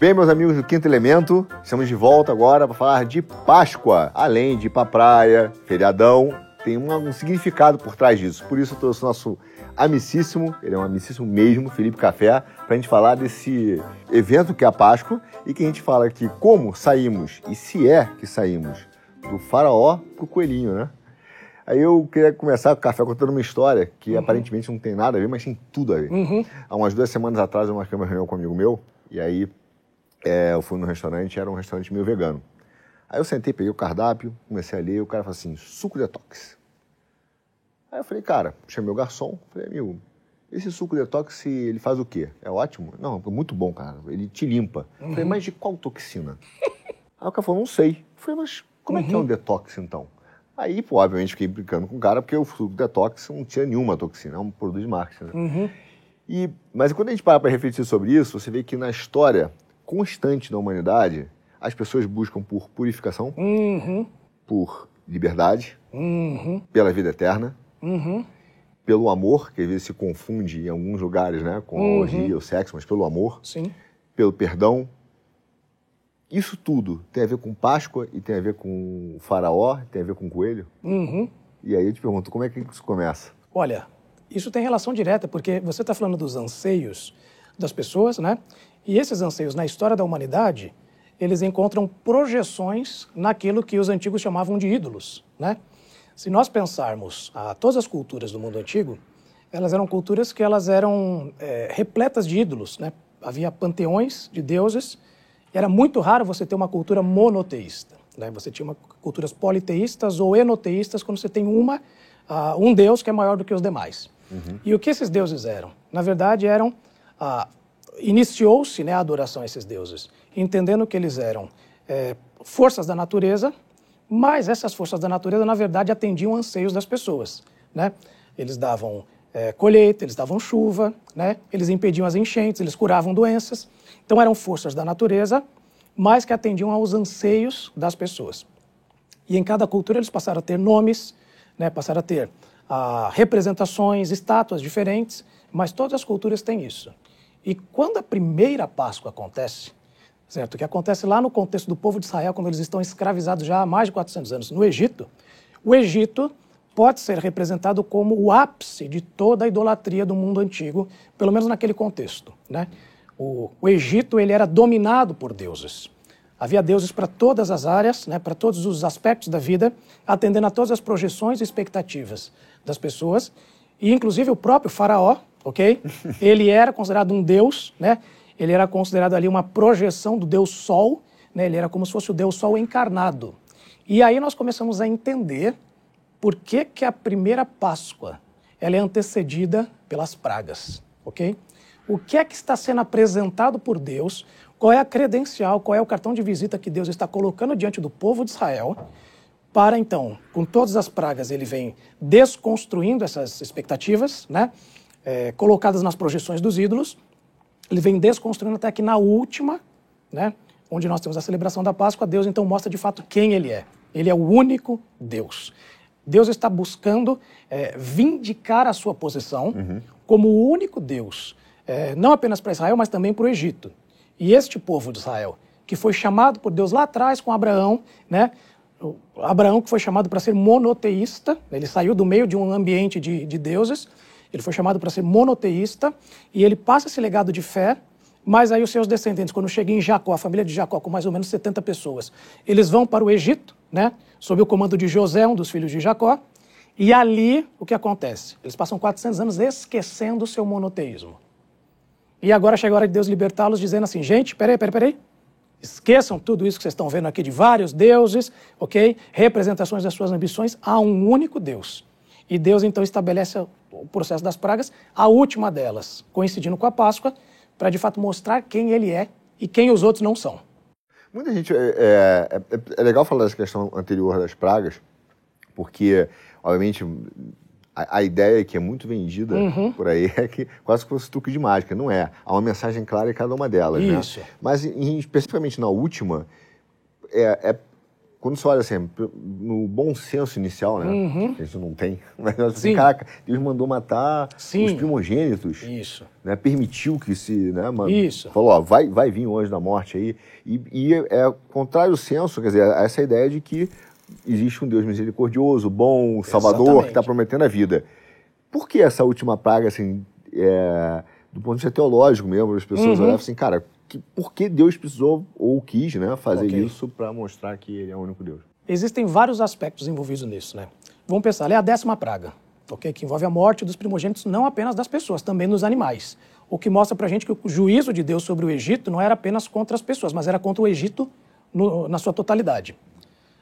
Bem, meus amigos do Quinto Elemento, estamos de volta agora para falar de Páscoa. Além de ir pra praia, feriadão, tem um, um significado por trás disso. Por isso eu trouxe o nosso amicíssimo, ele é um amicíssimo mesmo, Felipe Café, para a gente falar desse evento que é a Páscoa e que a gente fala aqui como saímos, e se é que saímos, do faraó pro coelhinho, né? Aí eu queria começar com o café contando uma história que uhum. aparentemente não tem nada a ver, mas tem tudo a ver. Uhum. Há umas duas semanas atrás eu marquei uma reunião com um amigo meu, e aí é, eu fui no restaurante, era um restaurante meio vegano. Aí eu sentei, peguei o cardápio, comecei a ler, e o cara falou assim, suco detox. Aí eu falei, cara, chamei o garçom, falei, amigo, esse suco detox, ele faz o quê? É ótimo? Não, é muito bom, cara, ele te limpa. Uhum. falei, mas de qual toxina? Aí o cara falou, não sei. Eu falei, mas como é que é um uhum. detox, então? Aí, pô, obviamente, fiquei brincando com o cara, porque o suco detox não tinha nenhuma toxina, é um produto de marketing, né? Uhum. E, mas quando a gente para para refletir sobre isso, você vê que na história constante da humanidade, as pessoas buscam por purificação, uhum. por liberdade, uhum. pela vida eterna, uhum. pelo amor, que às vezes se confunde em alguns lugares né, com a uhum. orgia, o sexo, mas pelo amor, Sim. pelo perdão. Isso tudo tem a ver com Páscoa e tem a ver com o faraó, tem a ver com o coelho? Uhum. E aí eu te pergunto, como é que isso começa? Olha, isso tem relação direta, porque você está falando dos anseios das pessoas, né? E esses anseios na história da humanidade, eles encontram projeções naquilo que os antigos chamavam de ídolos, né? Se nós pensarmos a todas as culturas do mundo antigo, elas eram culturas que elas eram é, repletas de ídolos, né? Havia panteões de deuses. Era muito raro você ter uma cultura monoteísta, né? Você tinha uma, culturas politeístas ou enoteístas quando você tem uma uh, um deus que é maior do que os demais. Uhum. E o que esses deuses eram? Na verdade, eram uh, iniciou-se né, a adoração a esses deuses, entendendo que eles eram é, forças da natureza, mas essas forças da natureza, na verdade, atendiam anseios das pessoas. Né? Eles davam é, colheita, eles davam chuva, né? eles impediam as enchentes, eles curavam doenças. Então, eram forças da natureza, mas que atendiam aos anseios das pessoas. E em cada cultura eles passaram a ter nomes, né? passaram a ter ah, representações, estátuas diferentes, mas todas as culturas têm isso. E quando a primeira Páscoa acontece, certo? Que acontece lá no contexto do povo de Israel, quando eles estão escravizados já há mais de 400 anos no Egito, o Egito pode ser representado como o ápice de toda a idolatria do mundo antigo, pelo menos naquele contexto, né? O, o Egito ele era dominado por deuses. Havia deuses para todas as áreas, né, para todos os aspectos da vida, atendendo a todas as projeções e expectativas das pessoas. E, inclusive, o próprio faraó, ok? Ele era considerado um deus, né? Ele era considerado ali uma projeção do deus Sol, né? Ele era como se fosse o deus Sol encarnado. E aí nós começamos a entender por que, que a primeira Páscoa ela é antecedida pelas pragas, ok? O que é que está sendo apresentado por Deus? Qual é a credencial, qual é o cartão de visita que Deus está colocando diante do povo de Israel? Para então, com todas as pragas, ele vem desconstruindo essas expectativas, né? É, colocadas nas projeções dos ídolos. Ele vem desconstruindo até que na última, né, onde nós temos a celebração da Páscoa, Deus então mostra de fato quem ele é. Ele é o único Deus. Deus está buscando é, vindicar a sua posição uhum. como o único Deus, é, não apenas para Israel, mas também para o Egito. E este povo de Israel, que foi chamado por Deus lá atrás com Abraão, né? Abraão que foi chamado para ser monoteísta, ele saiu do meio de um ambiente de, de deuses ele foi chamado para ser monoteísta e ele passa esse legado de fé, mas aí os seus descendentes, quando chegam em Jacó, a família de Jacó, com mais ou menos 70 pessoas, eles vão para o Egito, né, sob o comando de José, um dos filhos de Jacó, e ali o que acontece? Eles passam 400 anos esquecendo o seu monoteísmo. E agora chega a hora de Deus libertá-los, dizendo assim: gente, peraí, peraí, peraí. Esqueçam tudo isso que vocês estão vendo aqui de vários deuses, ok? Representações das suas ambições. Há um único Deus. E Deus então estabelece o processo das pragas, a última delas, coincidindo com a Páscoa, para de fato mostrar quem ele é e quem os outros não são. Muita gente. É, é, é, é legal falar dessa questão anterior das pragas, porque, obviamente, a, a ideia que é muito vendida uhum. por aí é que quase que fosse truque de mágica. Não é. Há uma mensagem clara em cada uma delas. Né? Isso. Né? Mas, em, especificamente na última, é, é quando você olha assim, no bom senso inicial, né? Uhum. Que a gente não tem. Mas assim, Sim. caraca, Deus mandou matar Sim. os primogênitos. Isso. Né? Permitiu que se. Né, mano, Isso. Falou, ó, vai, vai vir o anjo da morte aí. E, e é, é contrário ao senso, quer dizer, essa ideia de que existe um Deus misericordioso, bom, salvador, Exatamente. que está prometendo a vida. Por que essa última praga, assim, é, do ponto de vista teológico mesmo, as pessoas Uhum. olhavam assim, cara, que, por que Deus precisou ou quis né, fazer Ok. isso para mostrar que ele é o único Deus? Existem vários aspectos envolvidos nisso, né? Vamos pensar, ela é a décima praga, ok? Que envolve a morte dos primogênitos, não apenas das pessoas, também dos animais. O que mostra pra gente que o juízo de Deus sobre o Egito não era apenas contra as pessoas, mas era contra o Egito no- na sua totalidade.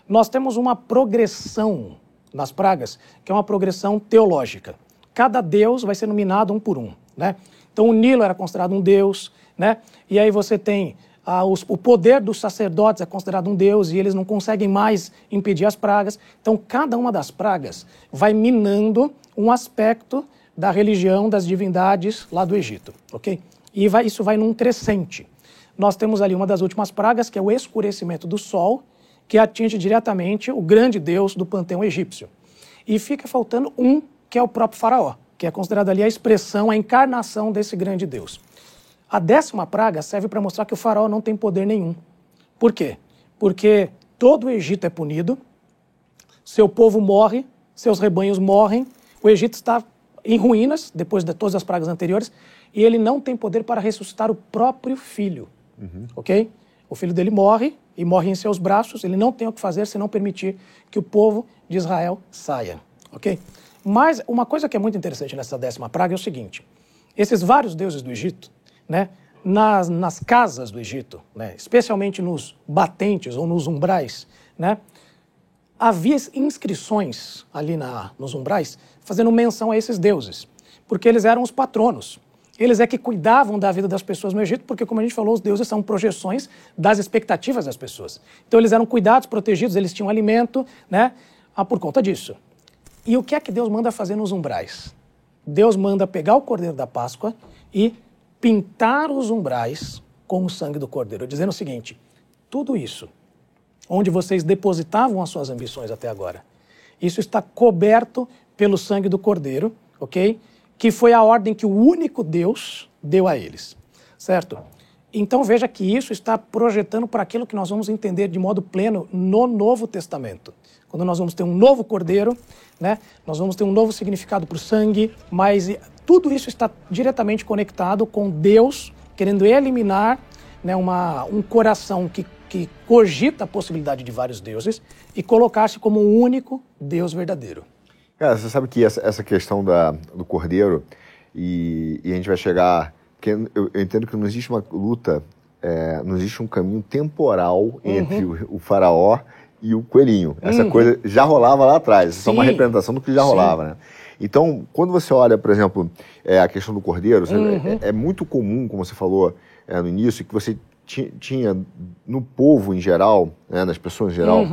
Nós temos uma progressão nas pragas, que é uma progressão teológica. Cada deus vai ser nominado um por um, né? Então o Nilo era considerado um deus, né? E aí você tem ah, os- o poder dos sacerdotes é considerado um deus e eles não conseguem mais impedir as pragas. Então cada uma das pragas vai minando um aspecto da religião das divindades lá do Egito, ok? E vai- isso vai num crescente. Nós temos ali uma das últimas pragas, que é o escurecimento do sol, que atinge diretamente o grande deus do panteão egípcio. E fica faltando um, que é o próprio faraó, que é considerado ali a expressão, a encarnação desse grande deus. A décima praga serve para mostrar que o faraó não tem poder nenhum. Por quê? Porque todo o Egito é punido, seu povo morre, seus rebanhos morrem, o Egito está em ruínas, depois de todas as pragas anteriores, e ele não tem poder para ressuscitar o próprio filho. Ok? O filho dele morre e morre em seus braços, ele não tem o que fazer senão permitir que o povo de Israel saia. Ok? Mas uma coisa que é muito interessante nessa décima praga é o seguinte: esses vários deuses do Egito, né, nas, nas casas do Egito, né, especialmente nos batentes ou nos umbrais, né, havia inscrições ali na, nos umbrais fazendo menção a esses deuses, porque eles eram os patronos. Eles é que cuidavam da vida das pessoas no Egito, porque, como a gente falou, os deuses são projeções das expectativas das pessoas. Então, eles eram cuidados, protegidos, eles tinham alimento, né? Ah, por conta disso. E o que é que Deus manda fazer nos umbrais? Deus manda pegar o cordeiro da Páscoa e pintar os umbrais com o sangue do cordeiro, dizendo o seguinte: tudo isso, onde vocês depositavam as suas ambições até agora, isso está coberto pelo sangue do cordeiro, ok? Que foi a ordem que o único Deus deu a eles, certo? Então veja que isso está projetando para aquilo que nós vamos entender de modo pleno no Novo Testamento. Quando nós vamos ter um novo cordeiro, né? Nós vamos ter um novo significado para o sangue, mas tudo isso está diretamente conectado com Deus querendo eliminar né, uma, um coração que, que cogita a possibilidade de vários deuses e colocar-se como um único Deus verdadeiro. Cara, você sabe que essa, essa questão da, do cordeiro, e, e a gente vai chegar. Porque eu, eu entendo que não existe uma luta, é, não existe um caminho temporal entre o, o faraó e o coelhinho. Essa coisa já rolava lá atrás, isso é uma Sim. representação do que já Sim. rolava, né? Então, quando você olha, por exemplo, é, a questão do cordeiro, você- é, é muito comum, como você falou é, no início, que você ti- tinha no povo em geral, né, nas pessoas em geral,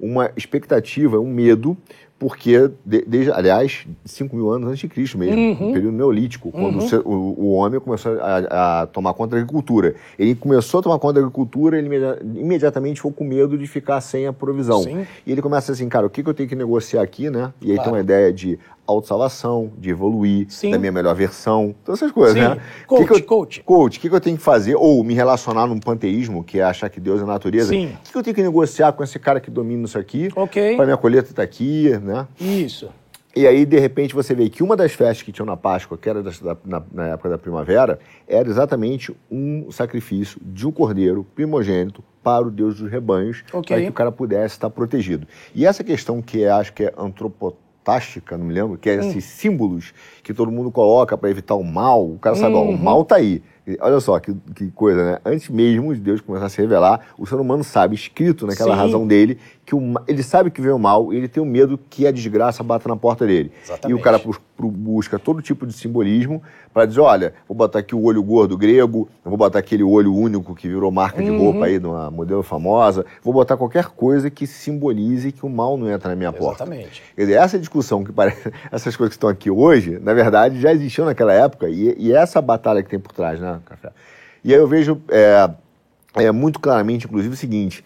uma expectativa, um medo, porque, de- desde, aliás, 5 mil anos antes de Cristo mesmo, no período neolítico, quando o ser- o, o homem começou a, a tomar conta da agricultura. Ele começou a tomar conta da agricultura, ele imedi- imediatamente ficou com medo de ficar sem a provisão. Sim. E ele começa assim, cara, o que, que eu tenho que negociar aqui, né? E aí Claro. tem uma ideia de autossalvação, de evoluir, Sim. da minha melhor versão, todas essas coisas, Sim. né? Coach, que que eu, coach. Coach, o que, que eu tenho que fazer? Ou me relacionar num panteísmo, que é achar que Deus é a natureza. Sim. O que, que eu tenho que negociar com esse cara que domina isso aqui? Ok. Para minha colheita estar aqui, né? Isso. E aí, de repente, você vê que uma das festas que tinham na Páscoa, que era da- na, na época da primavera, era exatamente um sacrifício de um cordeiro primogênito para o Deus dos rebanhos, Ok. para que o cara pudesse estar protegido. E essa questão que é, acho que é antropotástica, não me lembro, que é Hum. esses símbolos que todo mundo coloca para evitar o mal, o cara sabe, ó, Uhum. o mal tá aí. Olha só que, que coisa, né? Antes mesmo de Deus começar a se revelar, o ser humano sabe, escrito naquela Sim. razão dele, que o, ele sabe que vem o mal e ele tem o medo que a desgraça bata na porta dele. Exatamente. E o cara busca todo tipo de simbolismo para dizer, olha, vou botar aqui o olho gordo grego, vou botar aquele olho único que virou marca de Uhum. roupa aí de uma modelo famosa, vou botar qualquer coisa que simbolize que o mal não entra na minha porta. Exatamente. Quer dizer, essa discussão que parece, essas coisas que estão aqui hoje, na verdade, já existiam naquela época e, e essa batalha que tem por trás, né, Café? E aí eu vejo é, é, muito claramente, inclusive, o seguinte: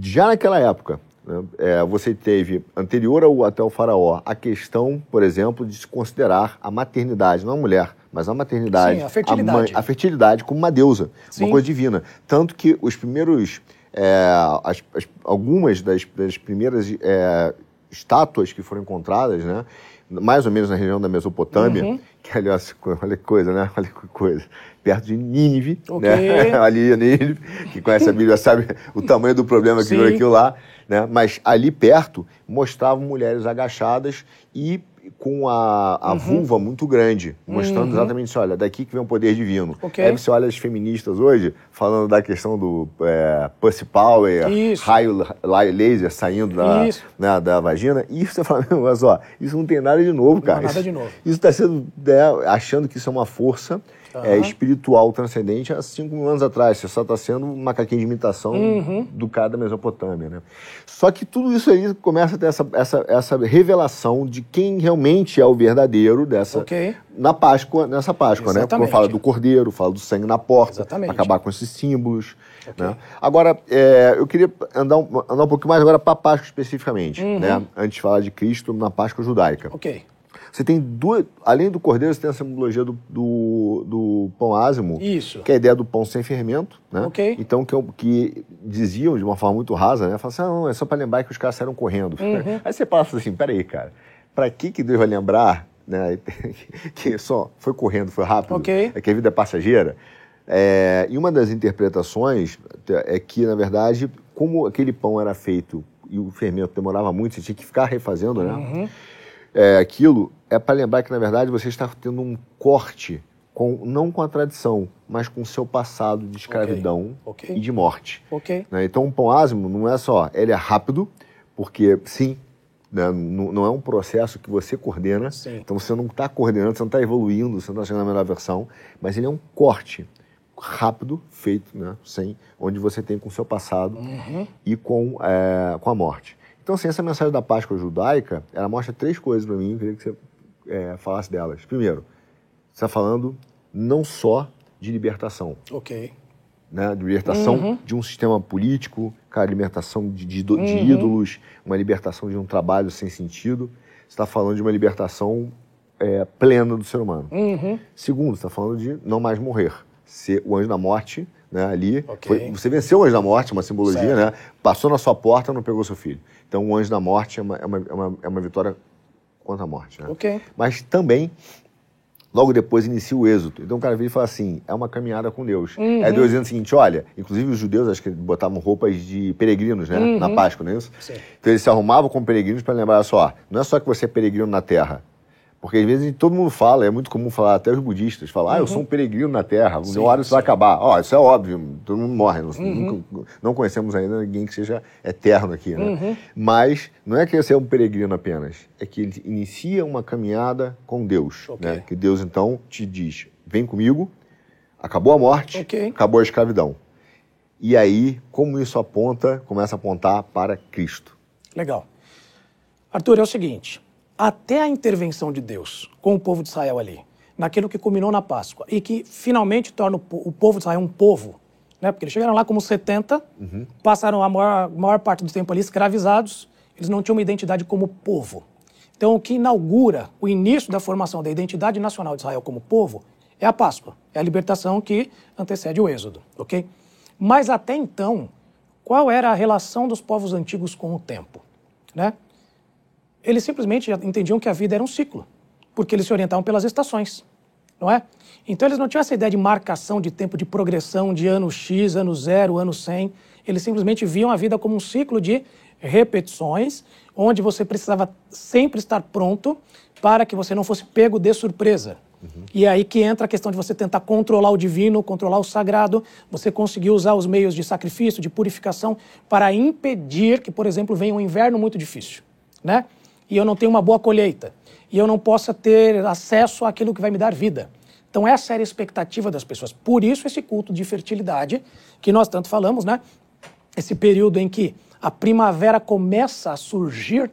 já naquela época, né, é, você teve, anterior ao, até o faraó, a questão, por exemplo, de se considerar a maternidade, não a mulher, mas a maternidade, Sim, a fertilidade. mãe- a fertilidade como uma deusa, Sim. uma coisa divina. Tanto que os primeiros, é, as- as- algumas das, das primeiras é, estátuas que foram encontradas, né, mais ou menos na região da Mesopotâmia, Uhum. que aliás, olha que coisa, né? Olha que coisa. Perto de Nínive, Ok. né? ali em Nínive, que conhece a Bíblia sabe o tamanho do problema que Sim. virou aquilo lá, né? Mas ali perto mostravam mulheres agachadas e com a, Uhum. a vulva muito grande, mostrando exatamente isso, olha, daqui que vem o poder divino. Ok. Aí você olha as feministas hoje, falando da questão do é, pussy power, Isso. raio la- laser saindo da, né, da vagina, e você fala, mas ó, isso não tem nada de novo, cara. há nada Isso- de novo. Isso está sendo, né, achando que isso é uma força é, Aham. espiritual transcendente há 5 mil anos atrás. Você só está sendo um macaquinho de imitação Uhum. do cara da Mesopotâmia, né? Só que tudo isso aí começa a ter essa, essa, essa revelação de quem realmente é o verdadeiro dessa... Ok. Na Páscoa, nessa Páscoa, né? Quando Exatamente. fala do cordeiro, fala do sangue na porta, Exatamente. acabar com esses símbolos. Ok. Né? Agora, é, eu queria andar um, andar um pouquinho mais agora para a Páscoa especificamente, Uhum. né? Antes de falar de Cristo na Páscoa judaica. Ok. Você tem duas. Além do cordeiro, você tem a simbologia do, do, do pão ázimo. Isso. Que é a ideia do pão sem fermento, né? Ok. Então, que, é que diziam de uma forma muito rasa, né? Falaram assim, ah, não, é só para lembrar que os caras saíram correndo. Uhum. Aí você passa assim, peraí, cara, para que que Deus vai lembrar, né? que só foi correndo, foi rápido, Ok. é que a vida é passageira? É, e uma das interpretações é que, na verdade, como aquele pão era feito e o fermento demorava muito, você tinha que ficar refazendo, né? Uhum. É, aquilo é para lembrar que, na verdade, você está tendo um corte, com, não com a tradição, mas com o seu passado de escravidão Ok. e de morte. Ok. né? Então, um pão ázimo não é só, ele é rápido, porque, sim, né, não, não é um processo que você coordena, Sim. então você não está coordenando, você não está evoluindo, você não está chegando na melhor versão, mas ele é um corte rápido, feito, né, sem, onde você tem com o seu passado Uhum. e com, é, com a morte. Então, assim, essa mensagem da Páscoa judaica, ela mostra três coisas para mim, eu queria que você é, falasse delas. Primeiro, você está falando não só de libertação, Ok. né? De libertação Uhum. de um sistema político, cara, libertação de, de, de Uhum. ídolos, uma libertação de um trabalho sem sentido. Você está falando de uma libertação é, plena do ser humano. Uhum. Segundo, você está falando de não mais morrer. Ser o anjo da morte, né, ali. Ok. foi- você venceu o anjo da morte, uma simbologia, Certo. né? Passou na sua porta, não pegou seu filho. Então, o anjo da morte é uma, é uma, é uma, é uma vitória contra a morte, né? Ok. Mas também, logo depois, inicia o êxodo. Então o cara vira e fala assim: é uma caminhada com Deus. Uhum. É Deus dizendo o seguinte: olha, inclusive os judeus, acho que botavam roupas de peregrinos, né? Uhum. Na Páscoa, não é isso? Sim. Então eles se arrumavam como peregrinos para lembrar só: não é só que você é peregrino na terra. Porque às vezes todo mundo fala, é muito comum falar, até os budistas falam, ah, eu sou um peregrino na Terra, Uhum. Sim, uma hora isso vai acabar. Ó, isso é óbvio, todo mundo morre, não, Uhum. nunca- não conhecemos ainda ninguém que seja eterno aqui, né? Uhum. Mas não é que você é um peregrino apenas, é que ele inicia uma caminhada com Deus, Ok. né? Que Deus então te diz, vem comigo, acabou a morte, Ok. acabou a escravidão. E aí, como isso aponta, começa a apontar para Cristo. Legal. Arthur, é o seguinte: até a intervenção de Deus com o povo de Israel ali, naquilo que culminou na Páscoa e que finalmente torna o, po- o povo de Israel um povo, né? Porque eles chegaram lá como 70, passaram a maior, maior parte do tempo ali escravizados, eles não tinham uma identidade como povo. Então, o que inaugura o início da formação da identidade nacional de Israel como povo é a Páscoa, é a libertação que antecede o Êxodo, ok? Mas até então, qual era a relação dos povos antigos com o tempo, né? Eles simplesmente entendiam que a vida era um ciclo, porque eles se orientavam pelas estações, não é? Então eles não tinham essa ideia de marcação de tempo de progressão de ano X, ano zero, ano 100. Eles simplesmente viam a vida como um ciclo de repetições, onde você precisava sempre estar pronto para que você não fosse pego de surpresa. E é aí que entra a questão de você tentar controlar o divino, controlar o sagrado, você conseguir usar os meios de sacrifício, de purificação, para impedir que, por exemplo, venha um inverno muito difícil, né? E eu não tenho uma boa colheita, e eu não possa ter acesso àquilo que vai me dar vida. Então essa era a expectativa das pessoas. Por isso esse culto de fertilidade, que nós tanto falamos, né? Esse período em que a primavera começa a surgir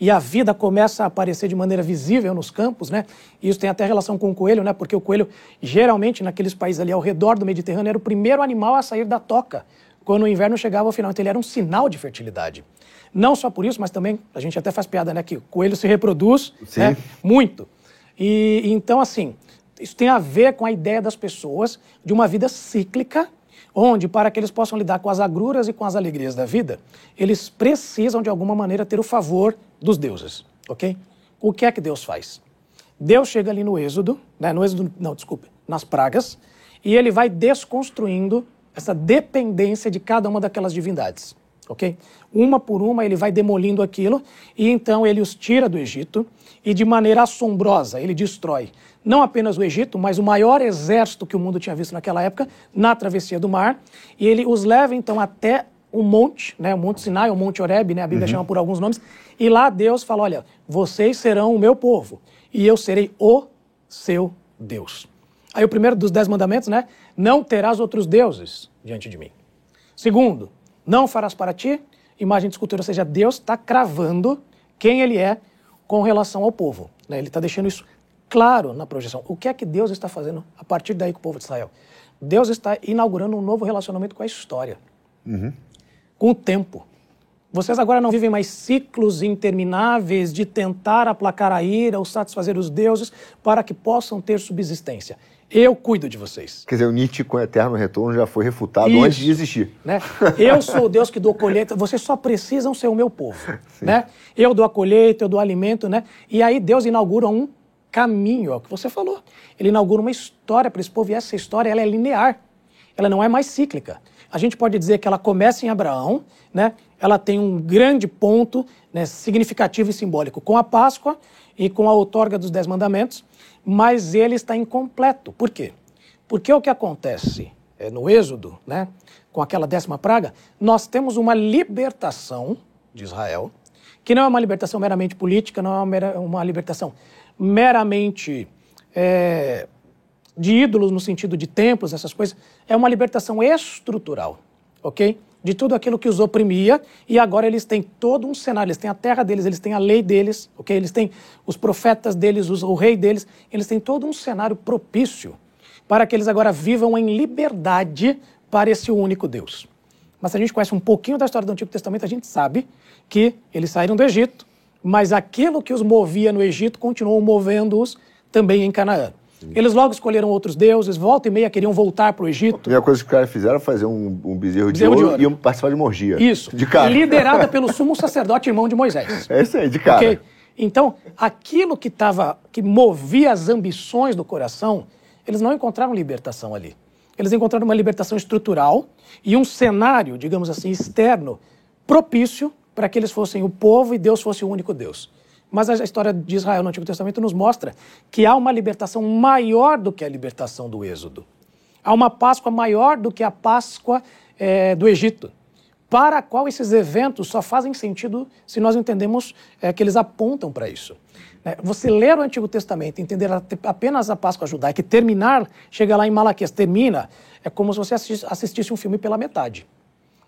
e a vida começa a aparecer de maneira visível nos campos, né? Isso tem até relação com o coelho, né? Porque o coelho, geralmente, naqueles países ali ao redor do Mediterrâneo, era o primeiro animal a sair da toca quando o inverno chegava ao final. Então ele era um sinal de fertilidade. Não só por isso, mas também, a gente até faz piada, né, que o coelho se reproduz né, muito. E então, assim, isso tem a ver com a ideia das pessoas de uma vida cíclica, onde, para que eles possam lidar com as agruras e com as alegrias da vida, eles precisam, de alguma maneira, ter o favor dos deuses, ok? O que é que Deus faz? Deus chega ali no Êxodo, né, no Êxodo, não, desculpe, nas pragas, e ele vai desconstruindo essa dependência de cada uma daquelas divindades, ok? Uma por uma ele vai demolindo aquilo e então ele os tira do Egito e de maneira assombrosa ele destrói não apenas o Egito, mas o maior exército que o mundo tinha visto naquela época na travessia do mar e ele os leva então até o monte, né, o Monte Sinai, o Monte Oreb, né, a Bíblia uhum. chama por alguns nomes, e lá Deus fala, olha, vocês serão o meu povo e eu serei o seu Deus. Aí o primeiro dos dez mandamentos, né? Não terás outros deuses diante de mim. Segundo, não farás para ti imagem de escultura, ou seja, Deus está cravando quem ele é com relação ao povo. Né? Ele está deixando isso claro na projeção. O que é que Deus está fazendo a partir daí com o povo de Israel? Deus está inaugurando um novo relacionamento com a história, uhum. com o tempo. Vocês agora não vivem mais ciclos intermináveis de tentar aplacar a ira ou satisfazer os deuses para que possam ter subsistência. Eu cuido de vocês. Quer dizer, o Nietzsche com o eterno retorno já foi refutado Isso, antes de existir. Né? Eu sou o Deus que dou colheita, vocês só precisam ser o meu povo. Né? Eu dou a colheita, eu dou alimento, né? E aí Deus inaugura um caminho, é o que você falou. Ele inaugura uma história para esse povo e essa história ela é linear. Ela não é mais cíclica. A gente pode dizer que ela começa em Abraão, né? ela tem um grande ponto né, significativo e simbólico com a Páscoa e com a outorga dos Dez Mandamentos, mas ele está incompleto. Por quê? Porque o que acontece é, no Êxodo, né, com aquela décima praga, nós temos uma libertação de Israel, que não é uma libertação meramente política, não é uma, uma libertação meramente é, de ídolos no sentido de templos, essas coisas, é uma libertação estrutural, ok? De tudo aquilo que os oprimia, e agora eles têm todo um cenário, eles têm a terra deles, eles têm a lei deles, ok? Eles têm os profetas deles, os, o rei deles, eles têm todo um cenário propício para que eles agora vivam em liberdade para esse único Deus. Mas se a gente conhece um pouquinho da história do Antigo Testamento, a gente sabe que eles saíram do Egito, mas aquilo que os movia no Egito continuou movendo-os também em Canaã. Eles logo escolheram outros deuses, volta e meia queriam voltar para o Egito. A primeira coisa que os caras fizeram foi fazer um, um bezerro, bezerro de, ouro de, ouro e participar de morgia. Isso. De cara. Liderada pelo sumo sacerdote irmão de Moisés. É isso aí, de cara. Okay? Então, aquilo que, tava, que movia as ambições do coração, eles não encontraram libertação ali. Eles encontraram uma libertação estrutural e um cenário, digamos assim, externo, propício para que eles fossem o povo e Deus fosse o único Deus. Mas a história de Israel no Antigo Testamento nos mostra que há uma libertação maior do que a libertação do Êxodo. Há uma Páscoa maior do que a Páscoa é, do Egito, para a qual esses eventos só fazem sentido se nós entendemos é, que eles apontam para isso. É, você ler o Antigo Testamento, entender apenas a Páscoa judaica e terminar, chega lá em Malaquias, termina, é como se você assistisse um filme pela metade.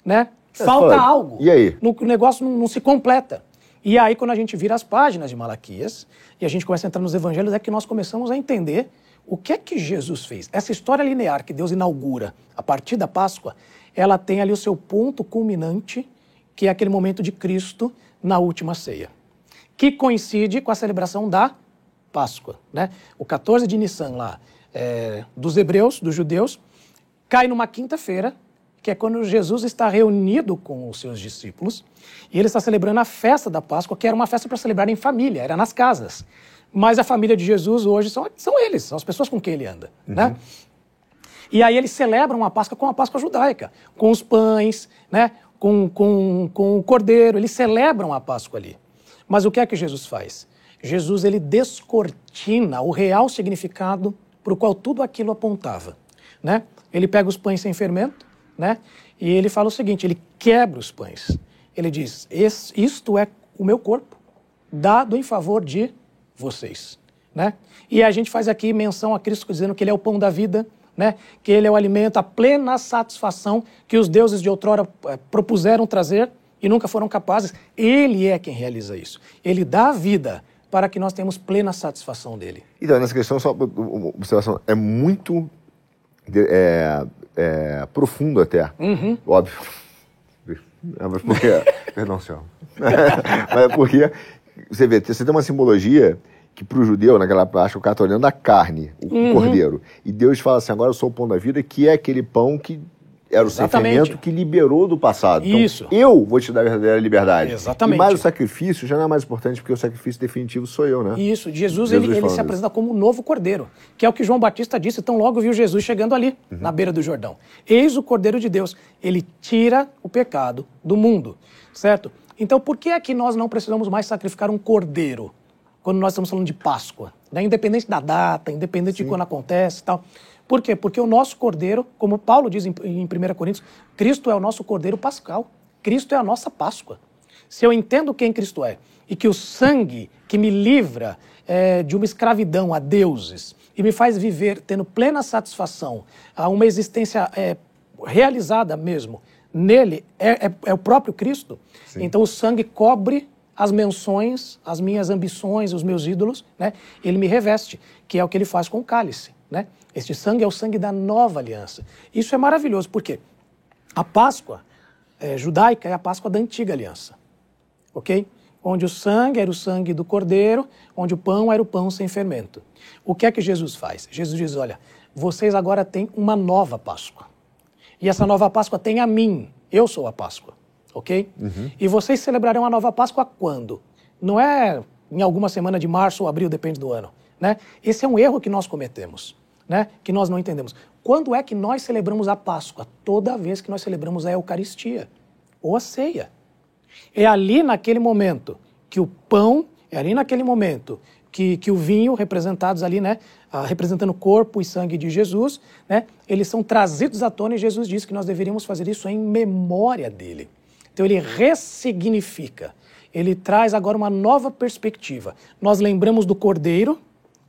Né? É, Falta algo. E aí? o negócio não, não se completa. E aí, quando a gente vira as páginas de Malaquias e a gente começa a entrar nos evangelhos, é que nós começamos a entender o que é que Jesus fez. Essa história linear que Deus inaugura a partir da Páscoa, ela tem ali o seu ponto culminante, que é aquele momento de Cristo na última ceia, que coincide com a celebração da Páscoa. Né? O 14 de Nissan lá, é, dos hebreus, dos judeus, cai numa quinta-feira, que é quando Jesus está reunido com os seus discípulos e ele está celebrando a festa da Páscoa, que era uma festa para celebrar em família, era nas casas. Mas a família de Jesus hoje são, são eles, são as pessoas com quem ele anda. Uhum. Né? E aí eles celebram a Páscoa com a Páscoa judaica, com os pães, né? com, com, com o cordeiro, eles celebram a Páscoa ali. Mas o que é que Jesus faz? Jesus ele descortina o real significado para o qual tudo aquilo apontava. Né? Ele pega os pães sem fermento, né? E ele fala o seguinte: ele quebra os pães. Ele diz: Isto é o meu corpo, dado em favor de vocês. Né? E a gente faz aqui menção a Cristo dizendo que ele é o pão da vida, né? que ele é o alimento, a plena satisfação que os deuses de outrora eh, propuseram trazer e nunca foram capazes. Ele é quem realiza isso. Ele dá vida para que nós tenhamos plena satisfação dele. Então, nessa questão, só uma observação, é muito é, é, profundo até, Uhum. óbvio. É, Mas porque, perdão, senhor. Mas é porque você vê, você tem uma simbologia que para o judeu, naquela parte, o cara está olhando a carne, o Uhum. cordeiro. E Deus fala assim: agora eu sou o pão da vida, que é aquele pão que era o Exatamente. fermento que liberou do passado. Então, Isso. eu vou te dar a verdadeira liberdade. Exatamente. E mais o sacrifício já não é mais importante, porque o sacrifício definitivo sou eu, né? Isso, Jesus, Jesus ele, ele se apresenta como o novo cordeiro, que é o que João Batista disse, tão logo viu Jesus chegando ali, Uhum. na beira do Jordão. Eis o cordeiro de Deus, ele tira o pecado do mundo, certo? Então, por que é que nós não precisamos mais sacrificar um cordeiro quando nós estamos falando de Páscoa? Né? Independente da data, independente de quando acontece e tal. Por quê? Porque o nosso cordeiro, como Paulo diz em, em 1 Coríntios, Cristo é o nosso cordeiro pascal. Cristo é a nossa Páscoa. Se eu entendo quem Cristo é e que o sangue que me livra eh, de uma escravidão a deuses e me faz viver tendo plena satisfação a uma existência eh, realizada mesmo nele é, é- é o próprio Cristo, então o sangue cobre as menções, as minhas ambições, os meus ídolos, né? Ele me reveste, que é o que ele faz com o cálice, né? Este sangue é o sangue da nova aliança. Isso é maravilhoso, porque a Páscoa eh, judaica é a Páscoa da antiga aliança, ok? Onde o sangue era o sangue do cordeiro, onde o pão era o pão sem fermento. O que é que Jesus faz? Jesus diz: olha, vocês agora têm uma nova Páscoa. E essa nova Páscoa tem a mim. Eu sou a Páscoa, ok? E vocês celebrarão a nova Páscoa quando? Não é em alguma semana de março ou abril, depende do ano. Né? Esse é um erro que nós cometemos, né? que nós não entendemos. Quando é que nós celebramos a Páscoa? Toda vez que nós celebramos a Eucaristia ou a ceia. É ali naquele momento que o pão, é ali naquele momento que, que o vinho, representados ali, né, ah, representando o corpo e sangue de Jesus, né, eles são trazidos à tona e Jesus disse que nós deveríamos fazer isso em memória dele. Então ele ressignifica, ele traz agora uma nova perspectiva. Nós lembramos do cordeiro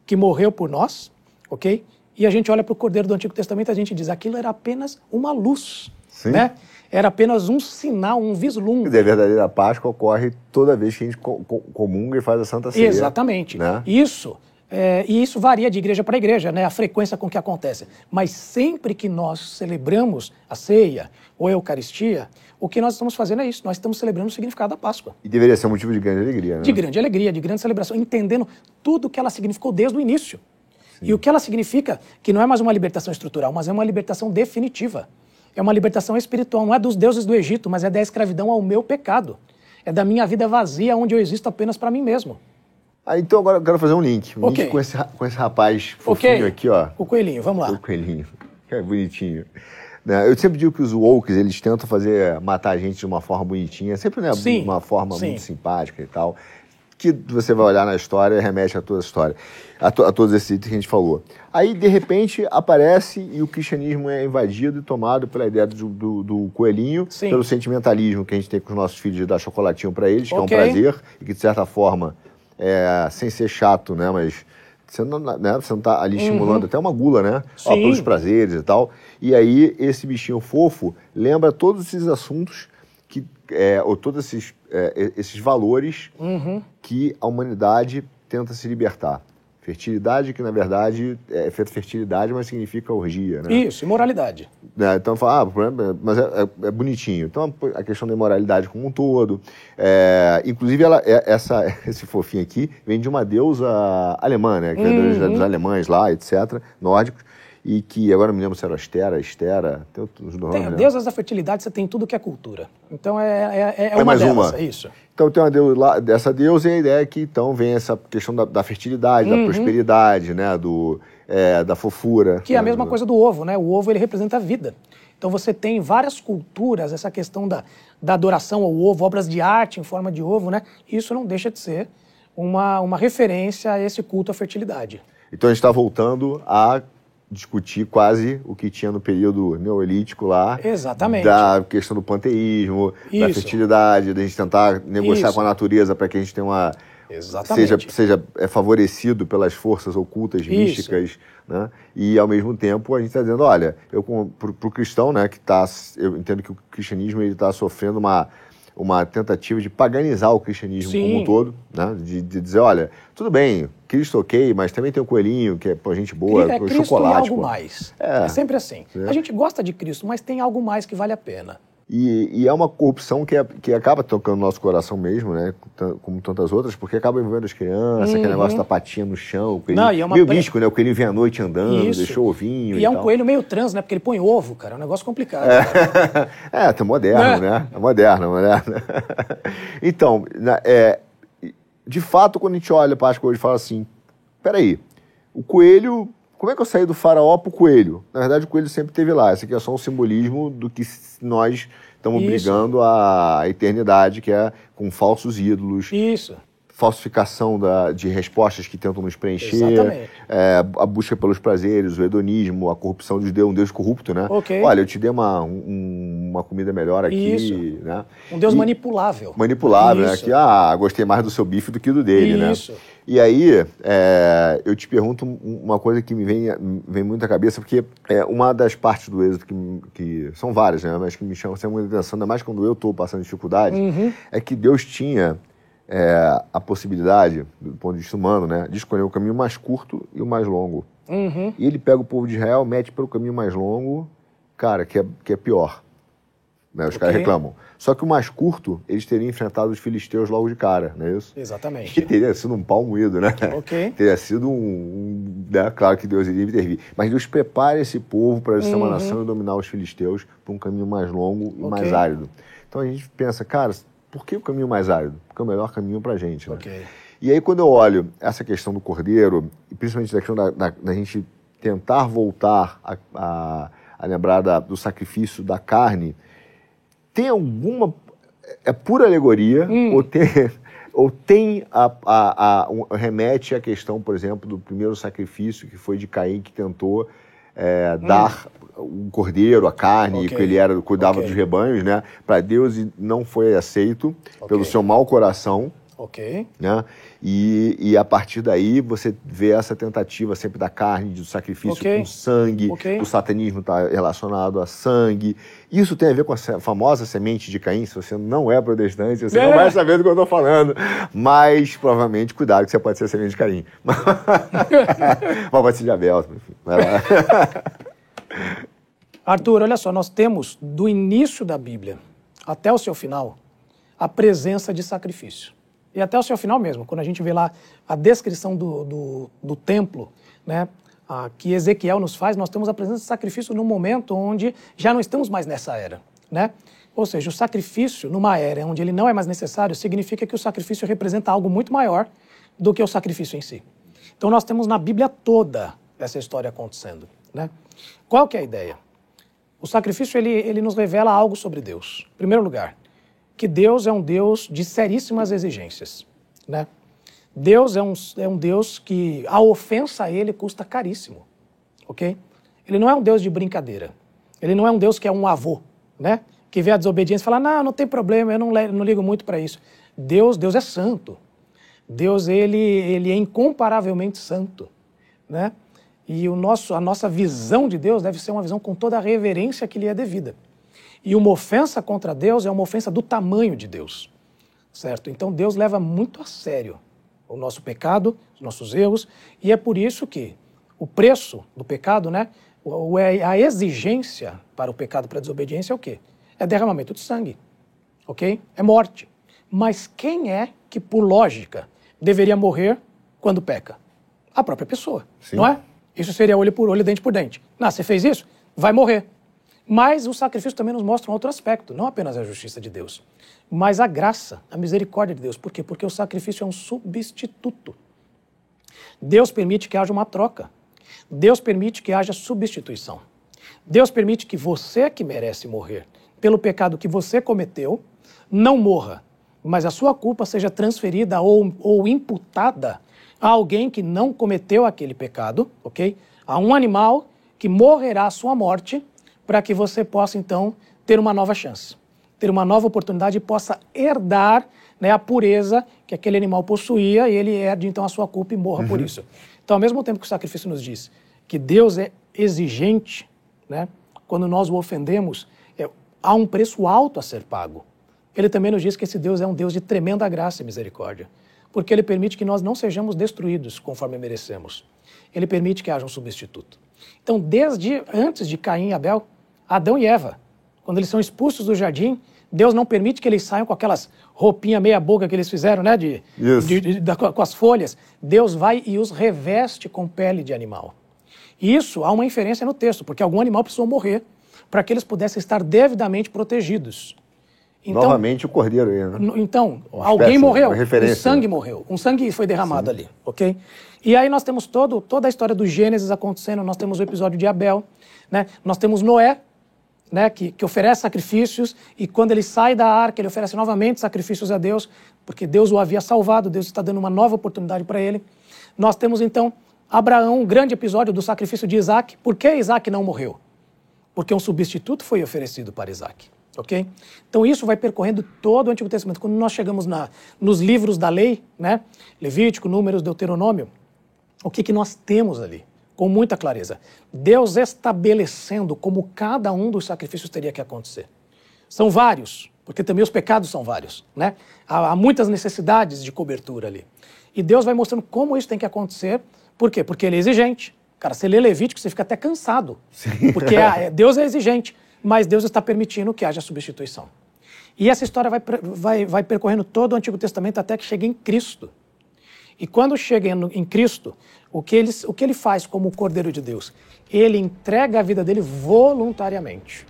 que morreu por nós, ok? E a gente olha para o cordeiro do Antigo Testamento e a gente diz, aquilo era apenas uma luz, Sim. né? Era apenas um sinal, um vislumbre. dizer, a verdadeira Páscoa ocorre toda vez que a gente co- co- comunga e faz a Santa Ceia. Exatamente. Né? Isso. É, e isso varia de igreja para igreja, né? A frequência com que acontece. Mas sempre que nós celebramos a ceia ou a Eucaristia, o que nós estamos fazendo é isso. Nós estamos celebrando o significado da Páscoa. E deveria ser um motivo de grande alegria, né? De grande alegria, de grande celebração, entendendo tudo o que ela significou desde o início. E o que ela significa, que não é mais uma libertação estrutural, mas é uma libertação definitiva. É uma libertação espiritual, não é dos deuses do Egito, mas é da escravidão ao meu pecado. É da minha vida vazia, onde eu existo apenas para mim mesmo. Então agora eu quero fazer um link. Um Ok. link com esse, com esse rapaz fofinho Ok? aqui, ó. O coelhinho, vamos lá. O coelhinho. Que é bonitinho. Né, Eu sempre digo que os woke, eles tentam fazer, matar a gente de uma forma bonitinha, sempre né, Sim, uma forma sim. muito simpática e tal. Que você vai olhar na história remete a toda a história, a, to- a todos esses itens que a gente falou. Aí, de repente, aparece e o cristianismo é invadido e tomado pela ideia do, do- do coelhinho, Sim. pelo sentimentalismo que a gente tem com os nossos filhos de dar chocolatinho para eles, que Ok. é um prazer e que, de certa forma, é, sem ser chato, né, mas você não, né, você não tá ali estimulando até uma gula, né? Ó, Uhum. Sim. pelos prazeres e tal. E aí, esse bichinho fofo lembra todos esses assuntos, que, é, ou todos esses, é, esses valores Uhum. que a humanidade tenta se libertar. Fertilidade, que na verdade é feita fertilidade, mas significa orgia, né? Isso, imoralidade. Né, Então fala, ah, problema é- mas é, é- é bonitinho. Então a questão da imoralidade como um todo. É, inclusive, ela, é- essa, esse fofinho aqui vem de uma deusa alemã, né? Que é a deusa dos alemães lá, etc., nórdicos. E que agora não me lembro se era Astera, Estera, tem outros nomes. Tem, né? deusas da fertilidade, você tem tudo que é cultura. Então é, é, é, É uma mais delas, uma. é isso. Então tem uma deusa lá, dessa deusa e a ideia é que então vem essa questão da, da fertilidade, da prosperidade, né? Do, é, da fofura. Uhum. Que é a né? mesma coisa do ovo, né? O ovo ele representa a vida. Então você tem em várias culturas essa questão da, da adoração ao ovo, obras de arte em forma de ovo, né? Isso não deixa de ser uma, uma referência a esse culto à fertilidade. Então a gente está voltando a discutir quase o que tinha no período neolítico lá. Exatamente. Da questão do panteísmo, da Isso. fertilidade, da gente tentar negociar Isso. com a natureza para que a gente tenha uma. Exatamente. Seja, seja é, favorecido pelas forças ocultas, Isso. místicas, né? E ao mesmo tempo a gente está dizendo, olha, eu para o cristão, né, que tá, eu entendo que o cristianismo está sofrendo uma uma tentativa de paganizar o cristianismo Sim. como um todo, né? De, de dizer, olha, tudo bem, Cristo ok, mas também tem o coelhinho, que é pô, gente boa, é Cristo chocolate. algo pô. mais. É. É. sempre assim. É. A gente gosta de Cristo, mas tem algo mais que vale a pena. E, e é uma corrupção que, é- que acaba tocando no nosso coração mesmo, né? Como tantas outras, porque acaba envolvendo as crianças, aquele negócio da patinha no chão, o Uhum. Não, e é uma meio pre- né? O coelhinho vem à noite andando, Isso. deixou o ovinho E, e, é um tal. coelho meio trans, né? Porque ele põe ovo, cara. É um negócio complicado. é, tá moderno, É. né? É moderno, moderno. então, é, de fato, quando a gente olha para as coisas e fala assim, peraí, o coelho, como é que eu saí do faraó pro coelho? Na verdade, o coelho sempre esteve lá. Esse aqui é só um simbolismo do que nós estamos Isso. brigando a eternidade, que é com falsos ídolos, Isso. Falsificação da- de respostas que tentam nos preencher, Exatamente. é, a busca pelos prazeres, o hedonismo, a corrupção de Deus, um Deus corrupto, né? Ok. Olha, eu te dei uma, um- uma comida melhor aqui, Isso. né? Um Deus E- manipulável. Manipulável, né? Isso. Que, ah, gostei mais do seu bife do que do dele, né? Isso. E aí, é, eu te pergunto um- uma coisa que me vem, vem muito à cabeça, porque é uma das partes do êxito que, que são várias, né? Mas que me chamam sempre muita atenção, ainda mais quando eu estou passando dificuldade, Uhum. é que Deus tinha é, a possibilidade, do ponto de vista humano, né, de escolher o caminho mais curto e o mais longo. Uhum. E ele pega o povo de Israel, mete pelo caminho mais longo, cara, que é, que é pior. Né, os caras Ok. reclamam. Só que o mais curto, eles teriam enfrentado os filisteus logo de cara, não é isso? Que Exatamente. teria sido um pau moído, né? Ok. Teria sido um. um né? Claro que Deus iria intervir. Mas Deus prepara esse povo para ser uma nação e dominar os filisteus para um caminho mais longo e Uhum. Ok. mais árido. Então a gente pensa, cara, por que o caminho mais árido? Porque é o melhor caminho para a gente. Né? Ok. E aí, quando eu olho essa questão do cordeiro, e principalmente da questão da, da- da gente tentar voltar a, a- a lembrar da- do sacrifício da carne, tem alguma. É pura alegoria? Ou tem, ou tem a, a- a- um- remete à questão, por exemplo, do primeiro sacrifício que foi de Caim que tentou é, dar um cordeiro, a carne, Ok. que ele era cuidava Ok. dos rebanhos, né? Para Deus e não foi aceito Ok. pelo seu mau coração Ok. né? E, e a partir daí você vê essa tentativa sempre da carne, do sacrifício Ok. com sangue, Ok. o satanismo está relacionado a sangue. Isso tem a ver com a famosa semente de Caim. Se você não é protestante, você não É. vai saber do que eu estou falando. Mas provavelmente, cuidado que você pode ser semente de Caim. Mas pode ser de Abel. enfim. Arthur, olha só, nós temos do início da Bíblia até o seu final a presença de sacrifício. E até o seu final mesmo, quando a gente vê lá a descrição do, do, do templo, né, que Ezequiel nos faz, nós temos a presença de sacrifício num momento onde já não estamos mais nessa era. Né? Ou seja, o sacrifício numa era onde ele não é mais necessário significa que o sacrifício representa algo muito maior do que o sacrifício em si. Então nós temos na Bíblia toda essa história acontecendo. Né? Qual que é a ideia? O sacrifício ele, ele nos revela algo sobre Deus. Em primeiro lugar, que Deus é um Deus de seríssimas exigências. Né? Deus é um, é um Deus que a ofensa a ele custa caríssimo. Ok? Ele não é um Deus de brincadeira. Ele não é um Deus que é um avô, né? Que vê a desobediência e fala: não, não tem problema, eu não, não ligo muito para isso. Deus, Deus é santo. Deus ele, ele é incomparavelmente santo, né? E o nosso, a nossa visão de Deus deve ser uma visão com toda a reverência que lhe é devida. E uma ofensa contra Deus é uma ofensa do tamanho de Deus, certo? Então Deus leva muito a sério o nosso pecado, os nossos erros, e é por isso que o preço do pecado, né? é A exigência para o pecado, para a desobediência é o quê? É derramamento de sangue, ok? É morte. Mas quem é que, por lógica, deveria morrer quando peca? A própria pessoa, Sim. não é? Isso seria olho por olho, dente por dente. Não, você fez isso? Vai morrer. Mas o sacrifício também nos mostra um outro aspecto, não apenas a justiça de Deus, mas a graça, a misericórdia de Deus. Por quê? Porque o sacrifício é um substituto. Deus permite que haja uma troca. Deus permite que haja substituição. Deus permite que você que merece morrer pelo pecado que você cometeu, não morra, mas a sua culpa seja transferida ou, ou imputada a alguém que não cometeu aquele pecado, ok? A um animal que morrerá a sua morte para que você possa então ter uma nova chance, ter uma nova oportunidade e possa herdar né, a pureza que aquele animal possuía e ele herde então a sua culpa e morra por isso. Então, ao mesmo tempo que o sacrifício nos diz que Deus é exigente, né, quando nós o ofendemos, é, há um preço alto a ser pago. ele também nos diz que esse Deus é um Deus de tremenda graça e misericórdia, porque ele permite que nós não sejamos destruídos conforme merecemos. Ele permite que haja um substituto. Então, desde antes de Caim e Abel, Adão e Eva, quando eles são expulsos do jardim, Deus não permite que eles saiam com aquelas roupinhas meia boca que eles fizeram, né, de, de, de, de, com as folhas. Deus vai e os reveste com pele de animal. Isso há uma inferência no texto, porque algum animal precisou morrer para que eles pudessem estar devidamente protegidos. Então, Novamente o cordeiro aí, né? Então, uma alguém espécie, morreu, um sangue morreu, um sangue foi derramado Sim. ali, ok? E aí nós temos todo, toda a história do Gênesis acontecendo, nós temos o episódio de Abel, né? nós temos Noé, né, que, que oferece sacrifícios, e quando ele sai da arca, ele oferece novamente sacrifícios a Deus, porque Deus o havia salvado, Deus está dando uma nova oportunidade para ele. Nós temos então Abraão, um grande episódio do sacrifício de Isaac. Por que Isaac não morreu? Porque um substituto foi oferecido para Isaac. Ok? Então isso vai percorrendo todo o Antigo Testamento. Quando nós chegamos na, nos livros da lei, né? Levítico, Números, Deuteronômio, o que, que nós temos ali? Com muita clareza. Deus estabelecendo como cada um dos sacrifícios teria que acontecer. São vários, porque também os pecados são vários, né? Há, há muitas necessidades de cobertura ali. E Deus vai mostrando como isso tem que acontecer por quê? Porque ele é exigente. Cara, você lê Levítico, você fica até cansado. Sim. Porque é, Deus é exigente, mas Deus está permitindo que haja substituição. E essa história vai, vai, vai percorrendo todo o Antigo Testamento até que chega em Cristo. E quando chega em Cristo, o que, ele, o que ele faz como Cordeiro de Deus? Ele entrega a vida dele voluntariamente.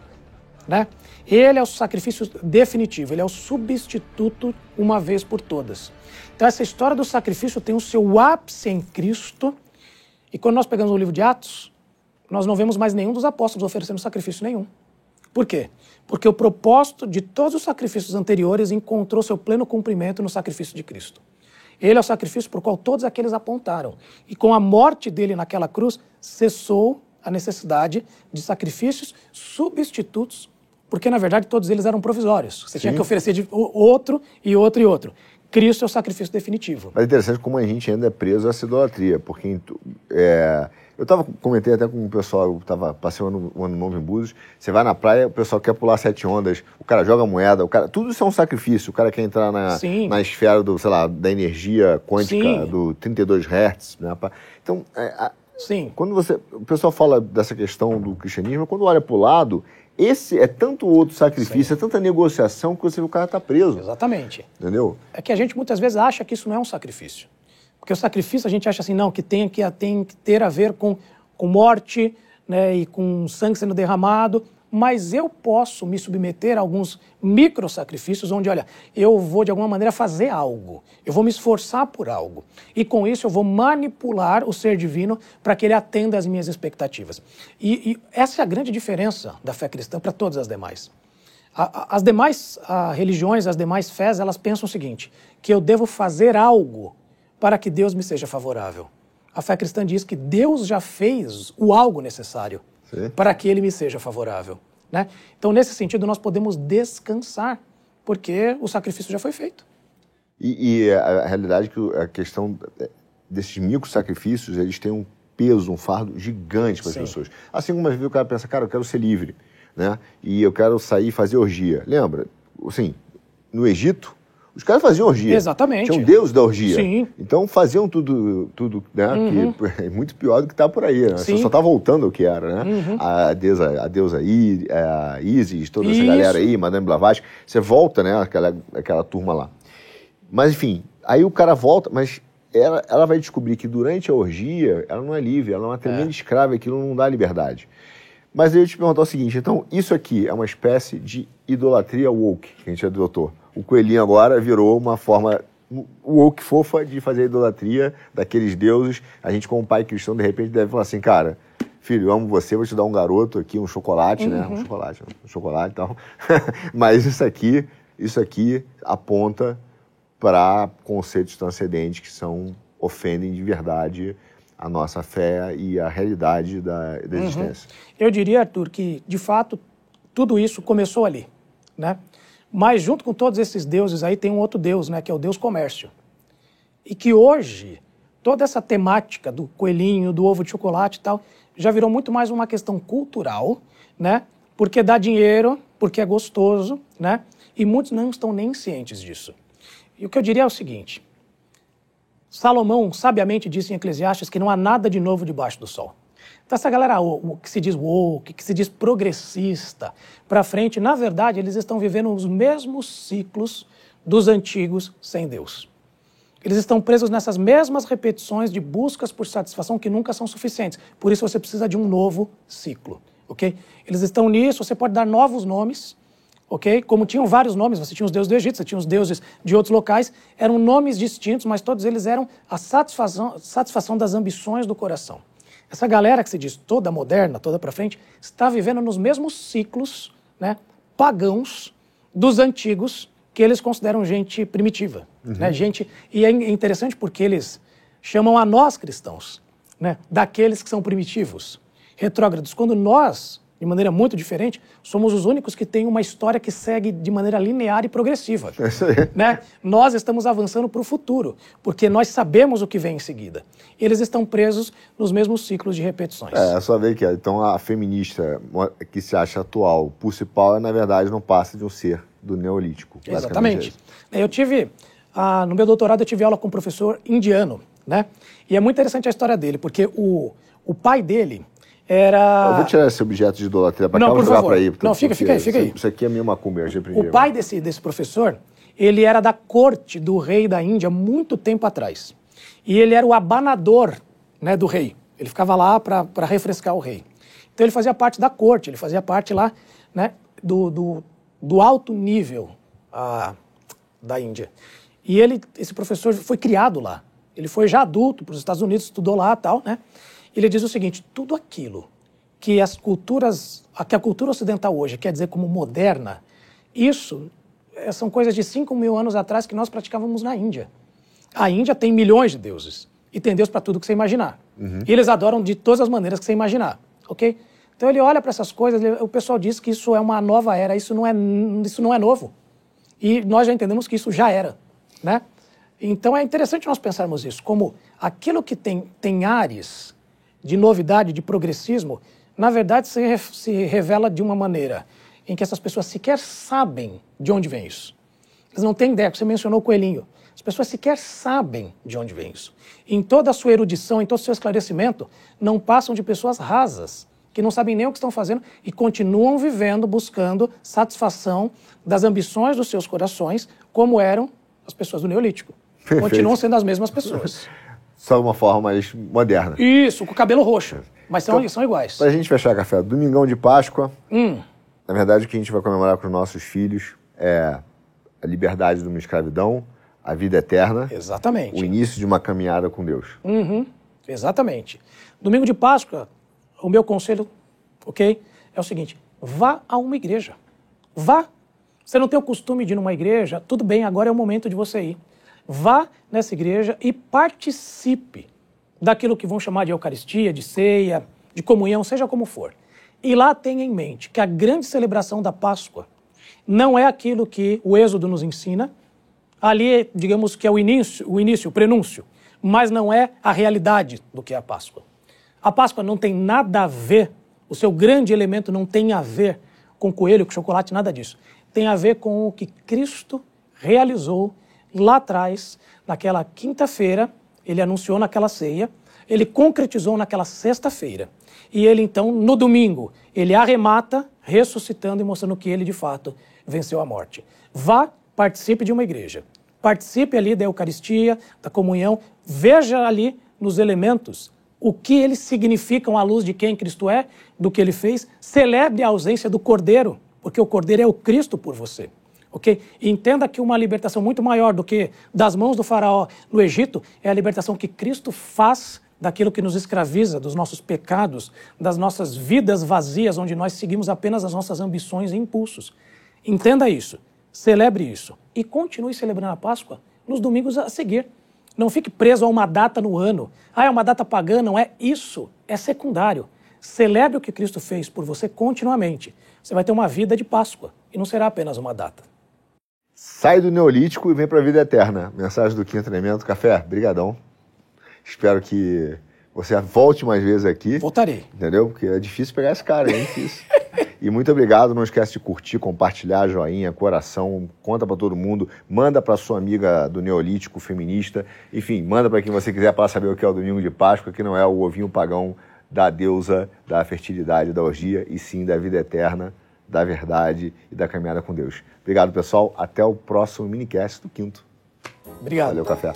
Né? Ele é o sacrifício definitivo, ele é o substituto uma vez por todas. Então, essa história do sacrifício tem o seu ápice em Cristo. E quando nós pegamos o livro de Atos, nós não vemos mais nenhum dos apóstolos oferecendo sacrifício nenhum. Por quê? Porque o propósito de todos os sacrifícios anteriores encontrou seu pleno cumprimento no sacrifício de Cristo. Ele é o sacrifício por qual todos aqueles apontaram. E com a morte dele naquela cruz, cessou a necessidade de sacrifícios substitutos, porque na verdade todos eles eram provisórios. Você Sim. tinha que oferecer de outro e outro e outro. Cristo é o sacrifício definitivo. Mas é interessante como a gente ainda é preso a essa idolatria, porque é, eu tava, comentei até com o pessoal, eu estava passeando um ano novo em Búzios, você vai na praia, o pessoal quer pular sete ondas, o cara joga moeda, o cara, tudo isso é um sacrifício, o cara quer entrar na, na esfera do, sei lá, da energia quântica, Sim. do 32 Hz, né? Então, é, a, Sim. quando você, o pessoal fala dessa questão do cristianismo, quando olha para o lado, esse é tanto outro sacrifício, Sim. é tanta negociação que você vê o cara tá preso. Exatamente. Entendeu? É que a gente muitas vezes acha que isso não é um sacrifício. Porque o sacrifício a gente acha assim, não, que tem que, tem que ter a ver com, com morte né, e com sangue sendo derramado mas eu posso me submeter a alguns micro sacrifícios onde, olha, eu vou de alguma maneira fazer algo, eu vou me esforçar por algo, e com isso eu vou manipular o ser divino para que ele atenda às minhas expectativas. E, e, essa é a grande diferença da fé cristã para todas as demais. as demais religiões, as demais fés, elas pensam o seguinte: que eu devo fazer algo para que Deus me seja favorável. A fé cristã diz que Deus já fez o algo necessário para que ele me seja favorável. Né? Então, nesse sentido, nós podemos descansar, porque o sacrifício já foi feito. E, e a, a, realidade é que a questão desses micro sacrifícios, eles têm um peso, um fardo gigante para as pessoas. Assim como às vezes o cara pensa, cara, eu quero ser livre, né? E eu quero sair e fazer orgia. Lembra? Assim, no Egito, os caras faziam orgia. Exatamente. Tinham deus da orgia. Sim. Então faziam tudo, tudo né? Uhum. Que é muito pior do que está por aí. Né? Sim. Você só está voltando ao que era, né? Uhum. A deusa, a deusa I, a Isis, toda essa Isso. galera aí, Madame Blavatsky. Você volta, né? Aquela, aquela turma lá. Mas enfim, aí o cara volta, mas ela, ela vai descobrir que durante a orgia ela não é livre, ela é uma tremenda é. escrava aquilo não dá liberdade. Mas eu ia te perguntar o seguinte, então isso aqui é uma espécie de idolatria woke que a gente adotou o coelhinho agora virou uma forma woke fofa de fazer idolatria daqueles deuses. A gente, como pai cristão, de repente deve falar assim, cara, filho, eu amo você, vou te dar um garoto aqui, um chocolate, uhum. né? Um uhum. chocolate, um chocolate e tal. Mas isso aqui, isso aqui aponta para conceitos transcendentes que são ofendem de verdade a nossa fé e a realidade da, da uhum. existência. Uhum. Eu diria, Arthur, que de fato tudo isso começou ali, né? Mas junto com todos esses deuses aí tem um outro deus, né, que é o deus comércio. E que hoje toda essa temática do coelhinho, do ovo de chocolate e tal, já virou muito mais uma questão cultural, né? Porque dá dinheiro, porque é gostoso, né? E muitos não estão nem cientes disso. E o que eu diria é o seguinte: Salomão sabiamente disse em Eclesiastes que não há nada de novo debaixo do sol. Então, essa galera que se diz woke, que se diz progressista, para frente, na verdade, eles estão vivendo os mesmos ciclos dos antigos sem Deus. Eles estão presos nessas mesmas repetições de buscas por satisfação que nunca são suficientes. Por isso você precisa de um novo ciclo, ok? Eles estão nisso, você pode dar novos nomes, ok? Como tinham vários nomes, você tinha os deuses do Egito, você tinha os deuses de outros locais, eram nomes distintos, mas todos eles eram a satisfação, satisfação das ambições do coração. Essa galera que se diz toda moderna, toda para frente, está vivendo nos mesmos ciclos né, pagãos dos antigos que eles consideram gente primitiva. Uhum. Né, gente, e é interessante porque eles chamam a nós cristãos né, daqueles que são primitivos, retrógrados, quando nós de maneira muito diferente, somos os únicos que têm uma história que segue de maneira linear e progressiva. É isso aí. Né? Nós estamos avançando para o futuro, porque nós sabemos o que vem em seguida. Eles estão presos nos mesmos ciclos de repetições. É, é só ver que então a feminista que se acha atual, Power, na verdade, não passa de um ser do Neolítico. Exatamente. É eu tive, ah, no meu doutorado, eu tive aula com um professor indiano, né? E é muito interessante a história dele, porque o, o pai dele era. Eu vou tirar esse objeto de idolatria para cá, vou jogar para aí. Não, fica, fica aí, fica aí. Isso aqui é minha macumba, eu já aprendi. O pai desse, desse professor, ele era da corte do rei da Índia muito tempo atrás. E ele era o abanador né, do rei. Ele ficava lá para refrescar o rei. Então ele fazia parte da corte, ele fazia parte lá né, do, do, do alto nível a, da Índia. E ele, esse professor foi criado lá. Ele foi já adulto para os Estados Unidos, estudou lá tal, né? Ele diz o seguinte: tudo aquilo que as culturas, que a cultura ocidental hoje quer dizer como moderna, isso eh, são coisas de 5 mil anos atrás que nós praticávamos na Índia. A Índia tem milhões de deuses e tem Deus para tudo que você imaginar. Uhum. E eles adoram de todas as maneiras que você imaginar, ok? Então ele olha para essas coisas, ele, o pessoal diz que isso é uma nova era, isso não é, isso não é novo. E nós já entendemos que isso já era, né? Então é interessante nós pensarmos isso, como aquilo que tem, tem ares de novidade, de progressismo, na verdade se, se revela de uma maneira em que essas pessoas sequer sabem de onde vem isso. Eles não têm ideia, você mencionou o coelhinho. As pessoas sequer sabem de onde vem isso. Em toda a sua erudição, em todo o seu esclarecimento, não passam de pessoas rasas, que não sabem nem o que estão fazendo e continuam vivendo, buscando satisfação das ambições dos seus corações, como eram as pessoas do Neolítico. Perfeito. Continuam sendo as mesmas pessoas. só de uma forma mais moderna. Isso, com o cabelo roxo. Mas são, então, são iguais. Pra gente fechar café, domingão de Páscoa. Hum. Na verdade, o que a gente vai comemorar com os nossos filhos é a liberdade de uma escravidão, a vida eterna. Exatamente. O início de uma caminhada com Deus. Uhum. Exatamente. Domingo de Páscoa, o meu conselho, ok, é o seguinte: vá a uma igreja. Vá. Você não tem o costume de ir numa igreja, tudo bem, agora é o momento de você ir. Vá nessa igreja e participe daquilo que vão chamar de Eucaristia, de ceia, de comunhão, seja como for. E lá tenha em mente que a grande celebração da Páscoa não é aquilo que o Êxodo nos ensina. Ali, digamos que é o início, o início, o prenúncio, mas não é a realidade do que é a Páscoa. A Páscoa não tem nada a ver, o seu grande elemento não tem a ver com coelho, com chocolate, nada disso. Tem a ver com o que Cristo realizou lá atrás, naquela quinta-feira, ele anunciou naquela ceia, ele concretizou naquela sexta-feira. E ele então, no domingo, ele arremata, ressuscitando e mostrando que ele de fato venceu a morte. Vá, participe de uma igreja. Participe ali da Eucaristia, da comunhão, veja ali nos elementos o que eles significam à luz de quem Cristo é, do que ele fez. Celebre a ausência do Cordeiro, porque o Cordeiro é o Cristo por você ok? Entenda que uma libertação muito maior do que das mãos do faraó no Egito é a libertação que Cristo faz daquilo que nos escraviza, dos nossos pecados, das nossas vidas vazias, onde nós seguimos apenas as nossas ambições e impulsos. Entenda isso, celebre isso e continue celebrando a Páscoa nos domingos a seguir. Não fique preso a uma data no ano. Ah, é uma data pagã, não é isso, é secundário. Celebre o que Cristo fez por você continuamente. Você vai ter uma vida de Páscoa e não será apenas uma data. Sai do Neolítico e vem para a vida eterna. Mensagem do Quinto Elemento. Café, brigadão. Espero que você volte mais vezes aqui. Voltarei. Entendeu? Porque é difícil pegar esse cara, é difícil. E muito obrigado. Não esquece de curtir, compartilhar, joinha, coração, conta para todo mundo, manda para sua amiga do Neolítico feminista, enfim, manda para quem você quiser para saber o que é o domingo de Páscoa, que não é o ovinho pagão da deusa da fertilidade, da orgia, e sim da vida eterna, da verdade e da caminhada com Deus. Obrigado, pessoal. Até o próximo minicast do quinto. Obrigado. Valeu, café.